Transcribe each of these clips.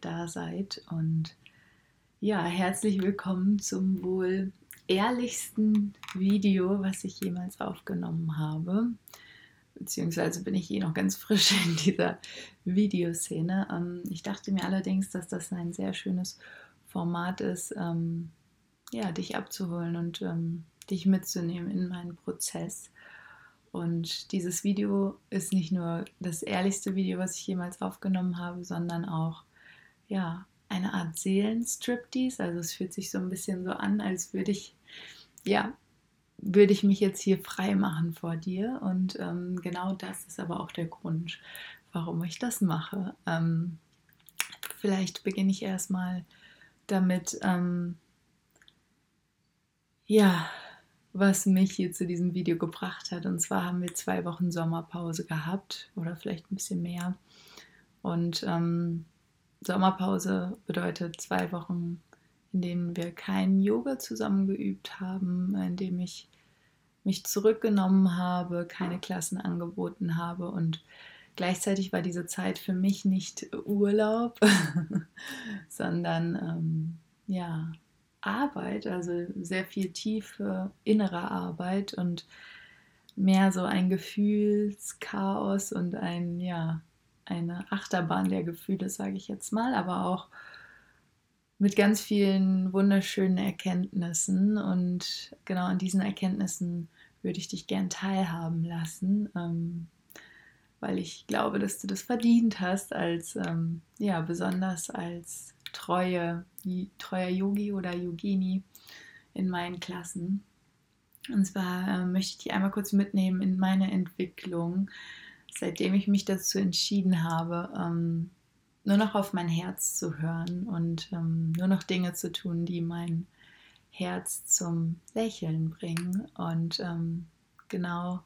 da seid und ja, herzlich willkommen zum wohl ehrlichsten Video, was ich jemals aufgenommen habe. Beziehungsweise bin ich eh noch ganz frisch in dieser Videoszene. Ähm, ich dachte mir allerdings, dass das ein sehr schönes Format ist, ähm, ja, dich abzuholen und ähm, dich mitzunehmen in meinen Prozess. Und dieses Video ist nicht nur das ehrlichste Video, was ich jemals aufgenommen habe, sondern auch ja, eine Art Seelenstriptease. Also es fühlt sich so ein bisschen so an, als würde ich, ja, würde ich mich jetzt hier frei machen vor dir. Und ähm, genau das ist aber auch der Grund, warum ich das mache. Ähm, vielleicht beginne ich erstmal damit, ähm, ja, was mich hier zu diesem Video gebracht hat. Und zwar haben wir zwei Wochen Sommerpause gehabt oder vielleicht ein bisschen mehr. Und ähm, Sommerpause bedeutet zwei Wochen, in denen wir kein Yoga zusammen geübt haben, in dem ich mich zurückgenommen habe, keine Klassen angeboten habe und gleichzeitig war diese Zeit für mich nicht Urlaub, sondern ähm, ja Arbeit, also sehr viel tiefe innere Arbeit und mehr so ein Gefühlschaos und ein, ja, eine Achterbahn der Gefühle, sage ich jetzt mal, aber auch mit ganz vielen wunderschönen Erkenntnissen und genau an diesen Erkenntnissen würde ich dich gern teilhaben lassen, ähm, weil ich glaube, dass du das verdient hast als, ähm, ja, besonders als treue, treuer Yogi oder Yogini in meinen Klassen. Und zwar äh, möchte ich dich einmal kurz mitnehmen in meine Entwicklung, seitdem ich mich dazu entschieden habe, ähm, nur noch auf mein Herz zu hören und ähm, nur noch Dinge zu tun, die mein Herz zum Lächeln bringen. Und ähm, genau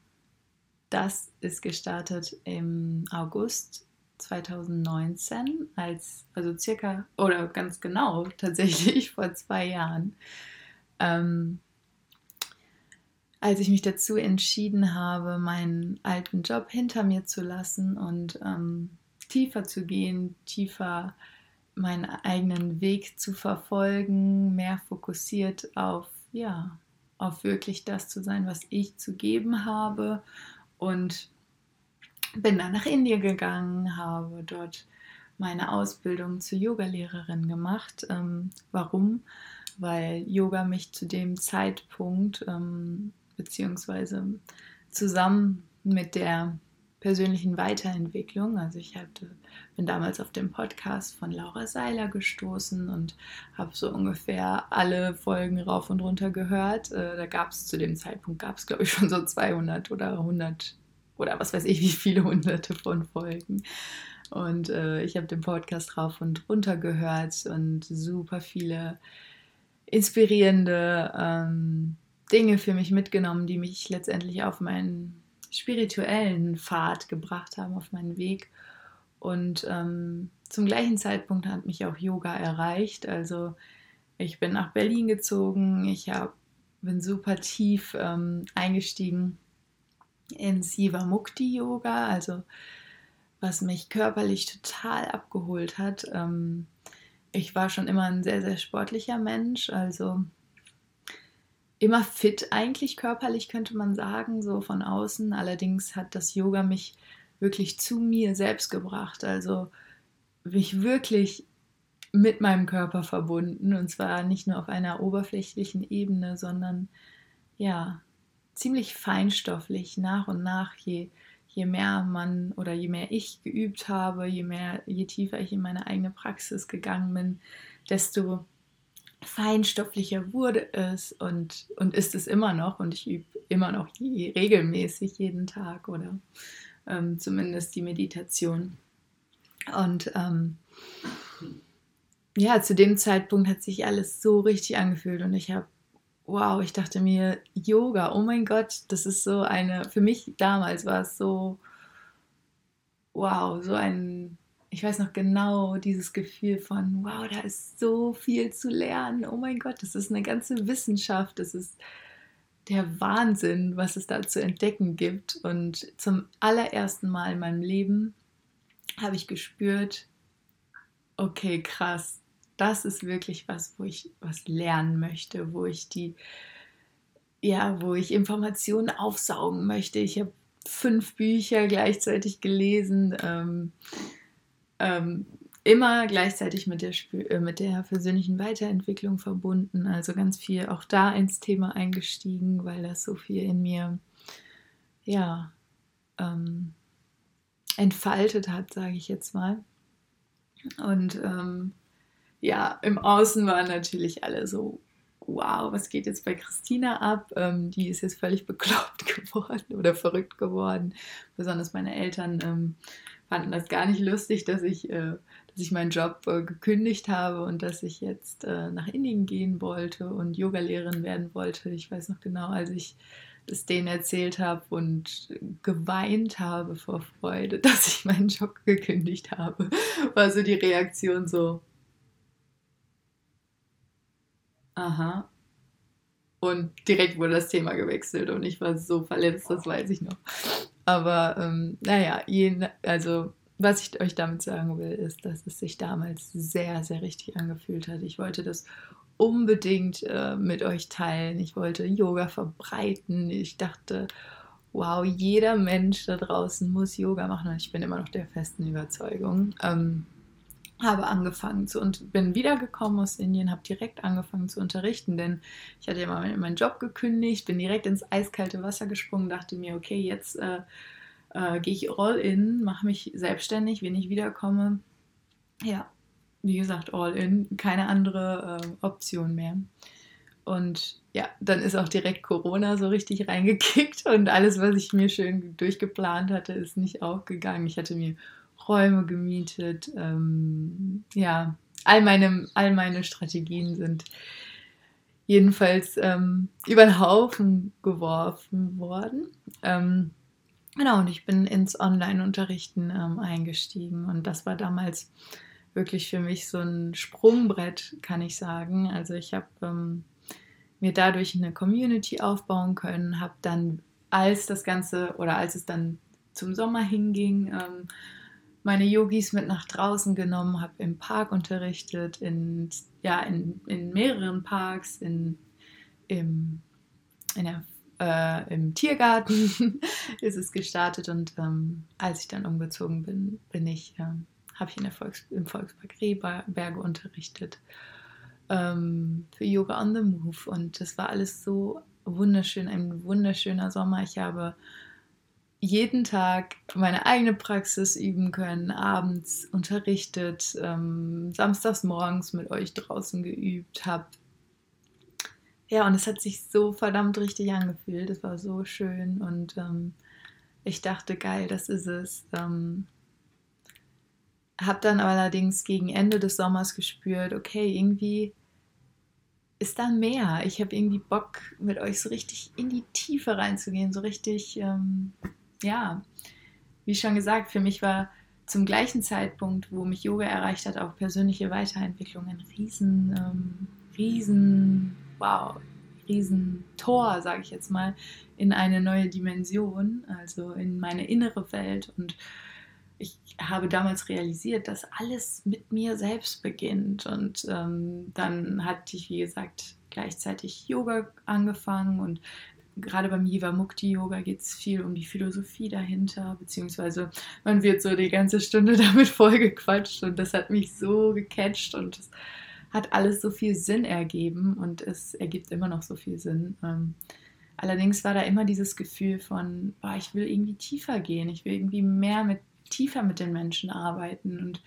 das ist gestartet im August 2019, als, also circa, oder ganz genau tatsächlich vor zwei Jahren, ähm, als ich mich dazu entschieden habe, meinen alten Job hinter mir zu lassen und ähm, tiefer zu gehen, tiefer meinen eigenen Weg zu verfolgen, mehr fokussiert auf, ja, auf wirklich das zu sein, was ich zu geben habe und bin dann nach Indien gegangen, habe dort meine Ausbildung zur Yogalehrerin gemacht. Ähm, warum? Weil Yoga mich zu dem Zeitpunkt, ähm, beziehungsweise zusammen mit der persönlichen Weiterentwicklung, also ich hatte, bin damals auf dem Podcast von Laura Seiler gestoßen und habe so ungefähr alle Folgen rauf und runter gehört. Äh, da gab es zu dem Zeitpunkt, gab es glaube ich schon so 200 oder 100 oder was weiß ich, wie viele hunderte von Folgen. Und äh, ich habe den Podcast rauf und runter gehört und super viele inspirierende ähm, Dinge für mich mitgenommen, die mich letztendlich auf meinen spirituellen Pfad gebracht haben, auf meinen Weg. Und ähm, zum gleichen Zeitpunkt hat mich auch Yoga erreicht. Also ich bin nach Berlin gezogen, ich hab, bin super tief ähm, eingestiegen in Siva Mukti Yoga, also was mich körperlich total abgeholt hat. Ähm, ich war schon immer ein sehr, sehr sportlicher Mensch, also immer fit eigentlich körperlich könnte man sagen, so von außen. Allerdings hat das Yoga mich wirklich zu mir selbst gebracht, also mich wirklich mit meinem Körper verbunden. Und zwar nicht nur auf einer oberflächlichen Ebene, sondern ja, ziemlich feinstofflich nach und nach, je, je mehr man oder je mehr ich geübt habe, je mehr, je tiefer ich in meine eigene Praxis gegangen bin, desto feinstofflicher wurde es und, und ist es immer noch und ich übe immer noch je, regelmäßig jeden Tag oder ähm, zumindest die Meditation. Und ähm, ja, zu dem Zeitpunkt hat sich alles so richtig angefühlt und ich habe wow, ich dachte mir, Yoga, oh mein Gott, das ist so eine, für mich damals war es so, wow, so ein, ich weiß noch genau dieses Gefühl von, wow, da ist so viel zu lernen, oh mein Gott, das ist eine ganze Wissenschaft, das ist der Wahnsinn, was es da zu entdecken gibt. Und zum allerersten Mal in meinem Leben habe ich gespürt, okay, krass, das ist wirklich was, wo ich was lernen möchte, wo ich die, ja, wo ich Informationen aufsaugen möchte. Ich habe fünf Bücher gleichzeitig gelesen, ähm, ähm, immer gleichzeitig mit der, äh, mit der persönlichen Weiterentwicklung verbunden. Also ganz viel auch da ins Thema eingestiegen, weil das so viel in mir, ja, ähm, entfaltet hat, sage ich jetzt mal. Und ähm, ja, im Außen waren natürlich alle so, wow, was geht jetzt bei Christina ab? Ähm, die ist jetzt völlig bekloppt geworden oder verrückt geworden. Besonders meine Eltern ähm, fanden das gar nicht lustig, dass ich, äh, dass ich meinen Job äh, gekündigt habe und dass ich jetzt äh, nach Indien gehen wollte und Yogalehrerin werden wollte. Ich weiß noch genau, als ich es denen erzählt habe und geweint habe vor Freude, dass ich meinen Job gekündigt habe, war so die Reaktion so, aha. Und direkt wurde das Thema gewechselt und ich war so verletzt, das weiß ich noch. Aber ähm, naja, jeden, also was ich euch damit sagen will, ist, dass es sich damals sehr, sehr richtig angefühlt hat. Ich wollte das unbedingt äh, mit euch teilen. Ich wollte Yoga verbreiten. Ich dachte, wow, jeder Mensch da draußen muss Yoga machen und ich bin immer noch der festen Überzeugung. Ähm, habe angefangen zu und bin wiedergekommen aus Indien, habe direkt angefangen zu unterrichten, denn ich hatte ja mal meinen Job gekündigt, bin direkt ins eiskalte Wasser gesprungen, dachte mir, okay, jetzt äh, äh, gehe ich all in, mache mich selbstständig, wenn ich wiederkomme. Ja, wie gesagt, all in, keine andere äh, Option mehr. Und ja, dann ist auch direkt Corona so richtig reingekickt und alles, was ich mir schön durchgeplant hatte, ist nicht aufgegangen. Ich hatte mir Räume gemietet. Ähm, ja, all meine, all meine Strategien sind jedenfalls ähm, über den Haufen geworfen worden. Ähm, genau, und ich bin ins Online-Unterrichten ähm, eingestiegen und das war damals wirklich für mich so ein Sprungbrett, kann ich sagen. Also ich habe ähm, mir dadurch eine Community aufbauen können, habe dann, als das Ganze oder als es dann zum Sommer hinging, ähm, meine Yogis mit nach draußen genommen, habe im Park unterrichtet, in, ja, in, in mehreren Parks, in, im, in der, äh, im Tiergarten ist es gestartet und ähm, als ich dann umgezogen bin, bin ich ähm, habe ich in der Volks im Volkspark Rehberge unterrichtet ähm, für Yoga on the Move und das war alles so wunderschön, ein wunderschöner Sommer. Ich habe jeden Tag meine eigene Praxis üben können, abends unterrichtet, ähm, samstags morgens mit euch draußen geübt habe. Ja, und es hat sich so verdammt richtig angefühlt. Es war so schön und ähm, ich dachte, geil, das ist es. Ähm, habe dann allerdings gegen Ende des Sommers gespürt, okay, irgendwie ist da mehr. Ich habe irgendwie Bock, mit euch so richtig in die Tiefe reinzugehen, so richtig, ähm, ja, wie schon gesagt, für mich war zum gleichen Zeitpunkt, wo mich Yoga erreicht hat, auch persönliche Weiterentwicklung ein riesen, ähm, riesen, wow, riesen Tor, sage ich jetzt mal, in eine neue Dimension, also in meine innere Welt und ich habe damals realisiert, dass alles mit mir selbst beginnt. Und ähm, dann hatte ich, wie gesagt, gleichzeitig Yoga angefangen und gerade beim Jiva Mukti Yoga geht es viel um die Philosophie dahinter, beziehungsweise man wird so die ganze Stunde damit vollgequatscht und das hat mich so gecatcht und es hat alles so viel Sinn ergeben und es ergibt immer noch so viel Sinn. Ähm, allerdings war da immer dieses Gefühl von, boah, ich will irgendwie tiefer gehen, ich will irgendwie mehr mit tiefer mit den Menschen arbeiten und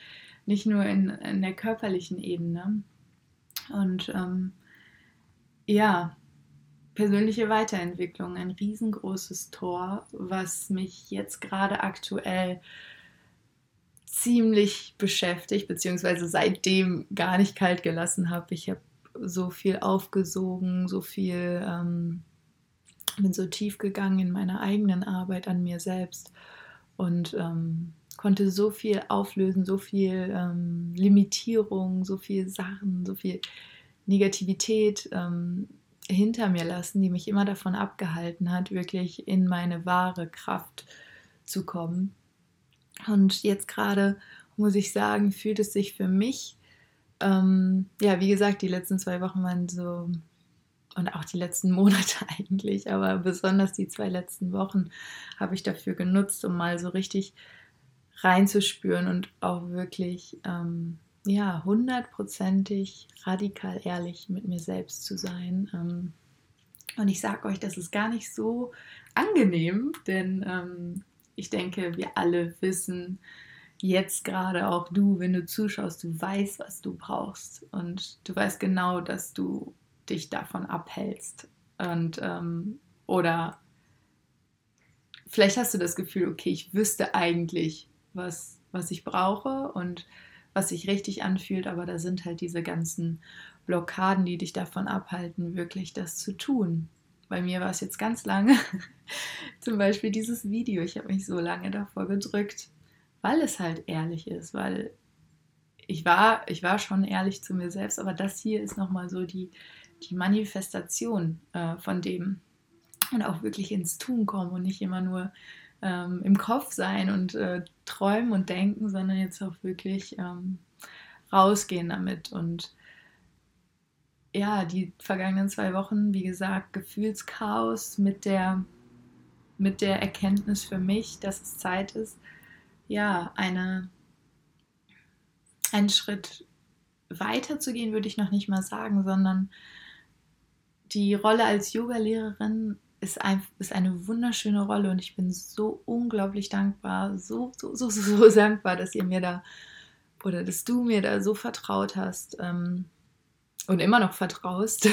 nicht nur in, in der körperlichen Ebene. Und ähm, ja, persönliche Weiterentwicklung, ein riesengroßes Tor, was mich jetzt gerade aktuell ziemlich beschäftigt, beziehungsweise seitdem gar nicht kalt gelassen habe. Ich habe so viel aufgesogen, so viel, ähm, bin so tief gegangen in meiner eigenen Arbeit an mir selbst und ähm, konnte so viel auflösen, so viel ähm, Limitierung, so viel Sachen, so viel Negativität ähm, hinter mir lassen, die mich immer davon abgehalten hat, wirklich in meine wahre Kraft zu kommen. Und jetzt gerade muss ich sagen, fühlt es sich für mich, ähm, ja, wie gesagt, die letzten zwei Wochen waren so, und auch die letzten Monate eigentlich, aber besonders die zwei letzten Wochen habe ich dafür genutzt, um mal so richtig reinzuspüren und auch wirklich, ähm, ja, hundertprozentig radikal ehrlich mit mir selbst zu sein. Ähm, und ich sage euch, das ist gar nicht so angenehm, denn ähm, ich denke, wir alle wissen, jetzt gerade auch du, wenn du zuschaust, du weißt, was du brauchst. Und du weißt genau, dass du dich davon abhältst. Und ähm, oder vielleicht hast du das Gefühl, okay, ich wüsste eigentlich, was, was ich brauche. Und was sich richtig anfühlt, aber da sind halt diese ganzen Blockaden, die dich davon abhalten, wirklich das zu tun. Bei mir war es jetzt ganz lange, zum Beispiel dieses Video. Ich habe mich so lange davor gedrückt, weil es halt ehrlich ist, weil ich war, ich war schon ehrlich zu mir selbst, aber das hier ist nochmal so die, die Manifestation äh, von dem und auch wirklich ins Tun kommen und nicht immer nur ähm, im Kopf sein und äh, träumen und denken, sondern jetzt auch wirklich ähm, rausgehen damit. Und ja, die vergangenen zwei Wochen, wie gesagt, Gefühlschaos mit der, mit der Erkenntnis für mich, dass es Zeit ist, ja, eine, einen Schritt weiter zu gehen, würde ich noch nicht mal sagen, sondern die Rolle als Yogalehrerin ist, ein, ist eine wunderschöne Rolle und ich bin so unglaublich dankbar, so, so, so, so dankbar, dass ihr mir da oder dass du mir da so vertraut hast. Ähm, und immer noch vertraust.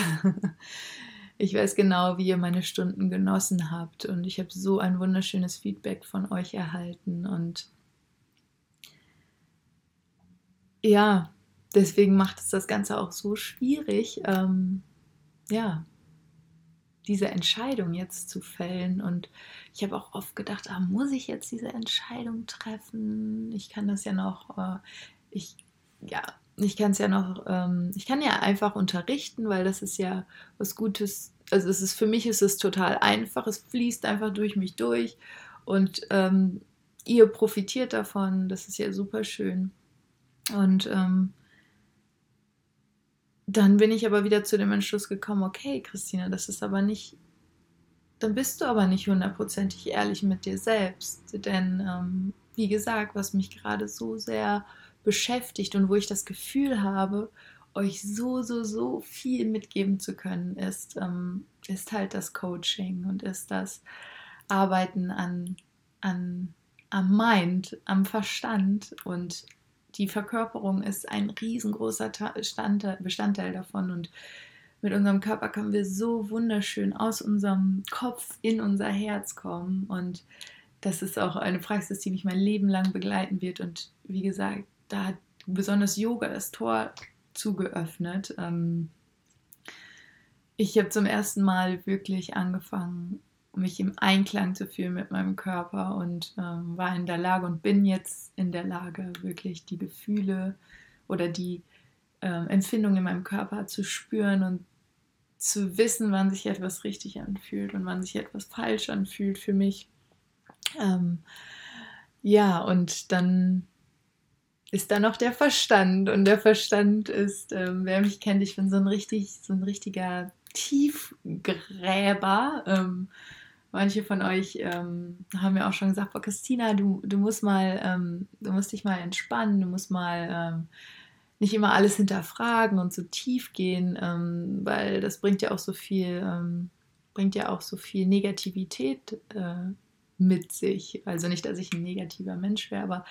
ich weiß genau, wie ihr meine Stunden genossen habt und ich habe so ein wunderschönes Feedback von euch erhalten und ja, deswegen macht es das Ganze auch so schwierig, ähm, ja, diese Entscheidung jetzt zu fällen. Und ich habe auch oft gedacht, ah, muss ich jetzt diese Entscheidung treffen? Ich kann das ja noch, äh, ich, ja, ich kann es ja noch, ähm, ich kann ja einfach unterrichten, weil das ist ja was Gutes. Also es ist für mich ist es total einfach. Es fließt einfach durch mich durch und ähm, ihr profitiert davon. Das ist ja super schön. Und ähm, dann bin ich aber wieder zu dem Entschluss gekommen, okay, Christina, das ist aber nicht, dann bist du aber nicht hundertprozentig ehrlich mit dir selbst. Denn, ähm, wie gesagt, was mich gerade so sehr beschäftigt und wo ich das Gefühl habe, euch so, so, so viel mitgeben zu können, ist, ähm, ist halt das Coaching und ist das Arbeiten an, an, am Mind, am Verstand und die Verkörperung ist ein riesengroßer Bestandteil davon und mit unserem Körper können wir so wunderschön aus unserem Kopf in unser Herz kommen und das ist auch eine Praxis, die mich mein Leben lang begleiten wird und wie gesagt, da hat besonders Yoga das Tor zugeöffnet. Ähm, ich habe zum ersten Mal wirklich angefangen, mich im Einklang zu fühlen mit meinem Körper und ähm, war in der Lage und bin jetzt in der Lage, wirklich die Gefühle oder die äh, Empfindungen in meinem Körper zu spüren und zu wissen, wann sich etwas richtig anfühlt und wann sich etwas falsch anfühlt für mich. Ähm, ja, und dann ist da noch der Verstand. Und der Verstand ist, ähm, wer mich kennt, ich bin so ein richtig, so ein richtiger Tiefgräber. Ähm, manche von euch ähm, haben mir auch schon gesagt, boah, Christina, du, du musst mal, ähm, du musst dich mal entspannen, du musst mal ähm, nicht immer alles hinterfragen und so tief gehen, ähm, weil das bringt ja auch so viel, bringt ja auch so viel Negativität äh, mit sich. Also nicht, dass ich ein negativer Mensch wäre, aber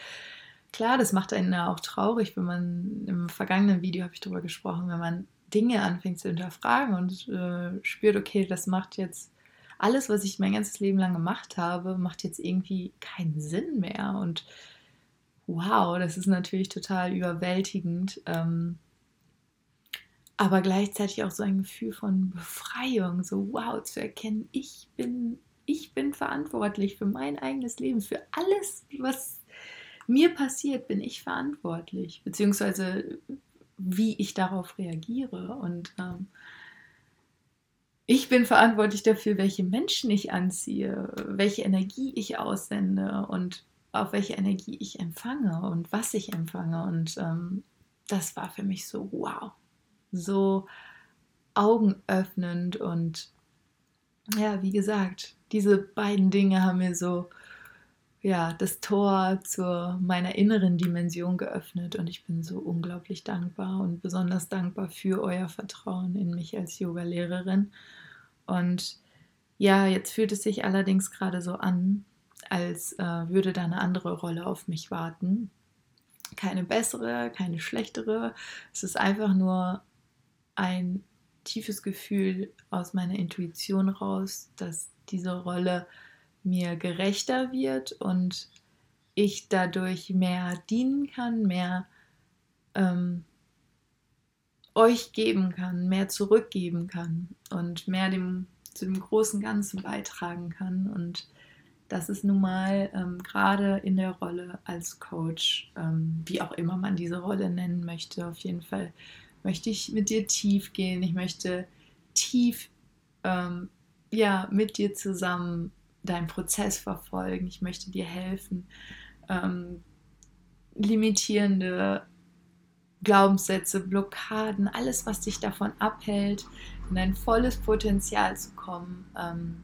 klar, das macht einen ja auch traurig, wenn man im vergangenen Video habe ich darüber gesprochen, wenn man Dinge anfängt zu hinterfragen und äh, spürt, okay, das macht jetzt alles, was ich mein ganzes Leben lang gemacht habe, macht jetzt irgendwie keinen Sinn mehr. Und wow, das ist natürlich total überwältigend. Ähm, aber gleichzeitig auch so ein Gefühl von Befreiung, so wow, zu erkennen, ich bin, ich bin verantwortlich für mein eigenes Leben, für alles, was mir passiert, bin ich verantwortlich, beziehungsweise wie ich darauf reagiere. Und ähm, ich bin verantwortlich dafür, welche Menschen ich anziehe, welche Energie ich aussende. Und auf welche Energie ich empfange und was ich empfange. Und ähm, das war für mich so, wow, so augenöffnend. Und ja, wie gesagt, diese beiden Dinge haben mir so ja, das Tor zu meiner inneren Dimension geöffnet und ich bin so unglaublich dankbar und besonders dankbar für euer Vertrauen in mich als Yoga-Lehrerin. Und ja, jetzt fühlt es sich allerdings gerade so an, als äh, würde da eine andere Rolle auf mich warten. Keine bessere, keine schlechtere. Es ist einfach nur ein tiefes Gefühl aus meiner Intuition raus, dass diese Rolle mir gerechter wird und ich dadurch mehr dienen kann, mehr ähm, euch geben kann, mehr zurückgeben kann und mehr dem, zu dem großen Ganzen beitragen kann. Und das ist nun mal ähm, gerade in der Rolle als Coach, ähm, wie auch immer man diese Rolle nennen möchte, auf jeden Fall möchte ich mit dir tief gehen. Ich möchte tief ähm, ja, mit dir zusammen deinen Prozess verfolgen. Ich möchte dir helfen, ähm, limitierende Glaubenssätze, Blockaden, alles, was dich davon abhält, in dein volles Potenzial zu kommen, ähm,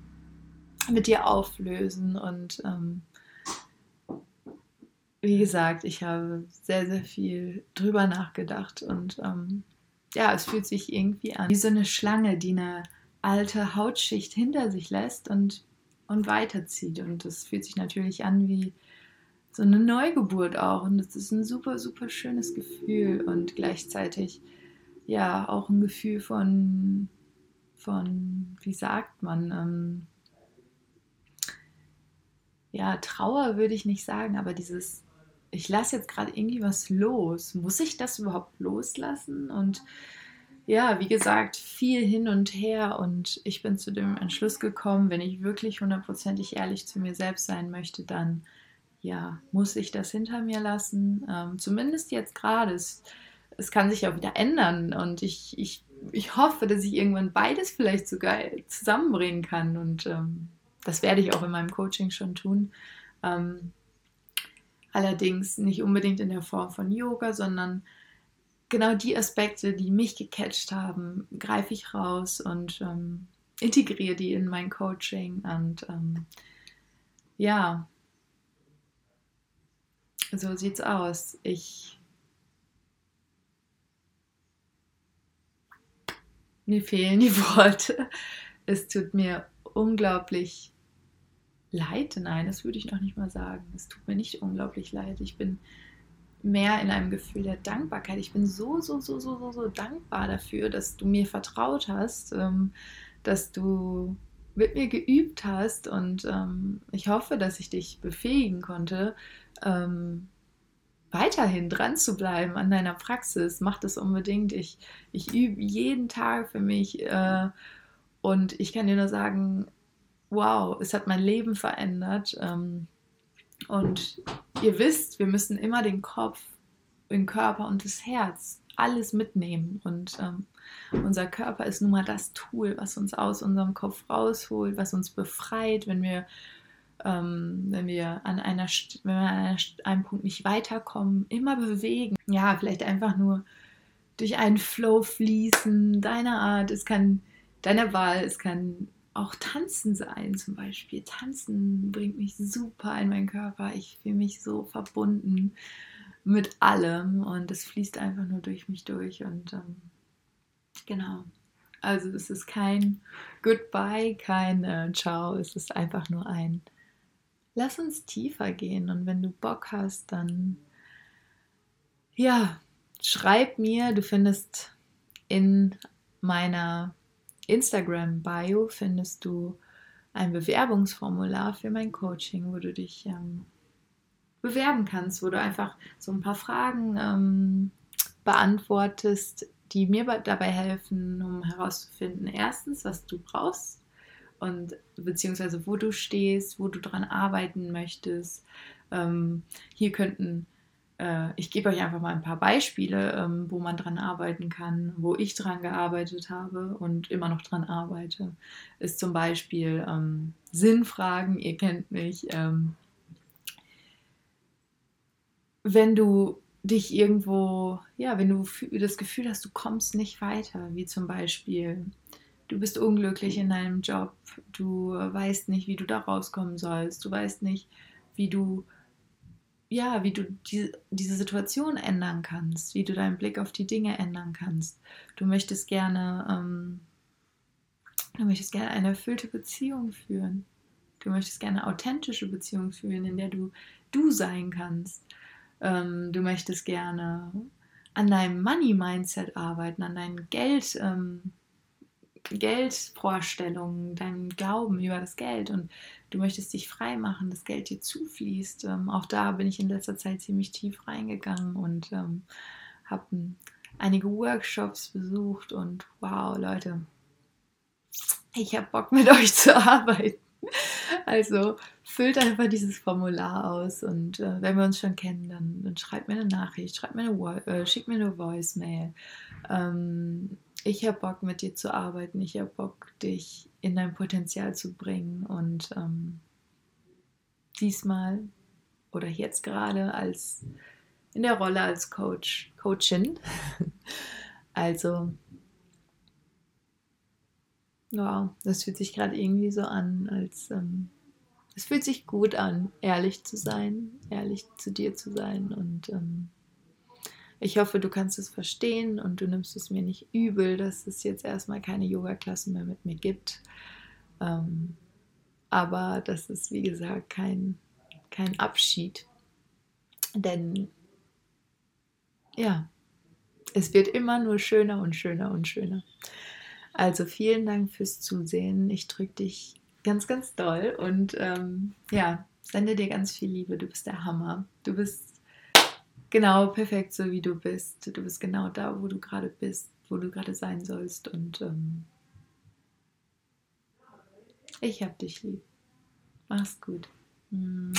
mit dir auflösen. Und ähm, wie gesagt, ich habe sehr, sehr viel drüber nachgedacht und ähm, ja, es fühlt sich irgendwie an wie so eine Schlange, die eine alte Hautschicht hinter sich lässt und und weiterzieht. Und das fühlt sich natürlich an wie so eine Neugeburt auch. Und das ist ein super, super schönes Gefühl und gleichzeitig ja auch ein Gefühl von, von wie sagt man, ähm, ja, Trauer würde ich nicht sagen, aber dieses, ich lasse jetzt gerade irgendwie was los. Muss ich das überhaupt loslassen? Und ja, wie gesagt, viel hin und her und ich bin zu dem Entschluss gekommen, wenn ich wirklich hundertprozentig ehrlich zu mir selbst sein möchte, dann ja, muss ich das hinter mir lassen. Ähm, zumindest jetzt gerade. Es, es kann sich auch wieder ändern und ich, ich, ich hoffe, dass ich irgendwann beides vielleicht sogar zusammenbringen kann und ähm, das werde ich auch in meinem Coaching schon tun. Ähm, allerdings nicht unbedingt in der Form von Yoga, sondern genau die Aspekte, die mich gecatcht haben, greife ich raus und ähm, integriere die in mein Coaching. Und ähm, ja, so sieht's aus. Ich mir fehlen die Worte. Es tut mir unglaublich leid. Nein, das würde ich noch nicht mal sagen. Es tut mir nicht unglaublich leid. Ich bin mehr in einem Gefühl der Dankbarkeit. Ich bin so, so, so, so, so, so dankbar dafür, dass du mir vertraut hast, ähm, dass du mit mir geübt hast und ähm, ich hoffe, dass ich dich befähigen konnte, ähm, weiterhin dran zu bleiben an deiner Praxis. Mach das unbedingt. Ich, ich übe jeden Tag für mich äh, und ich kann dir nur sagen, wow, es hat mein Leben verändert. Ähm, und ihr wisst, wir müssen immer den Kopf, den Körper und das Herz alles mitnehmen. Und ähm, unser Körper ist nun mal das Tool, was uns aus unserem Kopf rausholt, was uns befreit, wenn wir, ähm, wenn wir an einer, wenn wir an einem Punkt nicht weiterkommen, immer bewegen. Ja, vielleicht einfach nur durch einen Flow fließen, deiner Art. Es kann deiner Wahl, es kann auch tanzen sein zum Beispiel. Tanzen bringt mich super in meinen Körper. Ich fühle mich so verbunden mit allem und es fließt einfach nur durch mich durch. Und ähm, genau. Also es ist kein Goodbye, kein äh, Ciao. Es ist einfach nur ein Lass uns tiefer gehen. Und wenn du Bock hast, dann ja, schreib mir. Du findest in meiner Instagram-Bio findest du ein Bewerbungsformular für mein Coaching, wo du dich ähm, bewerben kannst, wo du einfach so ein paar Fragen ähm, beantwortest, die mir dabei helfen, um herauszufinden, erstens, was du brauchst und beziehungsweise wo du stehst, wo du dran arbeiten möchtest. Ähm, hier könnten äh, ich gebe euch einfach mal ein paar Beispiele, ähm, wo man dran arbeiten kann, wo ich dran gearbeitet habe und immer noch dran arbeite. Ist zum Beispiel ähm, Sinnfragen, ihr kennt mich. Ähm, wenn du dich irgendwo, ja, wenn du das Gefühl hast, du kommst nicht weiter, wie zum Beispiel, du bist unglücklich in deinem Job, du weißt nicht, wie du da rauskommen sollst, du weißt nicht, wie du, ja, wie du die, diese Situation ändern kannst, wie du deinen Blick auf die Dinge ändern kannst. Du möchtest gerne, ähm, du möchtest gerne eine erfüllte Beziehung führen. Du möchtest gerne authentische Beziehung führen, in der du du sein kannst. Ähm, du möchtest gerne an deinem Money-Mindset arbeiten, an deinen Geld, ähm, Geldvorstellungen, deinem Glauben über das Geld und du möchtest dich frei machen, dass Geld dir zufließt. Ähm, auch da bin ich in letzter Zeit ziemlich tief reingegangen und ähm, habe einige Workshops besucht und wow, Leute, ich habe Bock mit euch zu arbeiten. Also füllt einfach dieses Formular aus und äh, wenn wir uns schon kennen, dann, dann schreibt mir eine Nachricht, schreibt mir eine, äh, schickt mir eine Voicemail. Ähm, ich habe Bock mit dir zu arbeiten, ich habe Bock, dich in dein Potenzial zu bringen und ähm, diesmal oder jetzt gerade als in der Rolle als Coach, Coachin. also Wow, das fühlt sich gerade irgendwie so an, als ähm, es fühlt sich gut an, ehrlich zu sein, ehrlich zu dir zu sein. Und ähm, ich hoffe, du kannst es verstehen und du nimmst es mir nicht übel, dass es jetzt erstmal keine Yoga-Klassen mehr mit mir gibt. Ähm, aber das ist, wie gesagt, kein, kein Abschied. Denn ja, es wird immer nur schöner und schöner und schöner. Also vielen Dank fürs Zusehen. Ich drücke dich ganz, ganz doll und ähm, ja, sende dir ganz viel Liebe. Du bist der Hammer. Du bist genau perfekt so, wie du bist. Du bist genau da, wo du gerade bist, wo du gerade sein sollst. Und ähm, ich hab dich lieb. Mach's gut. Mua.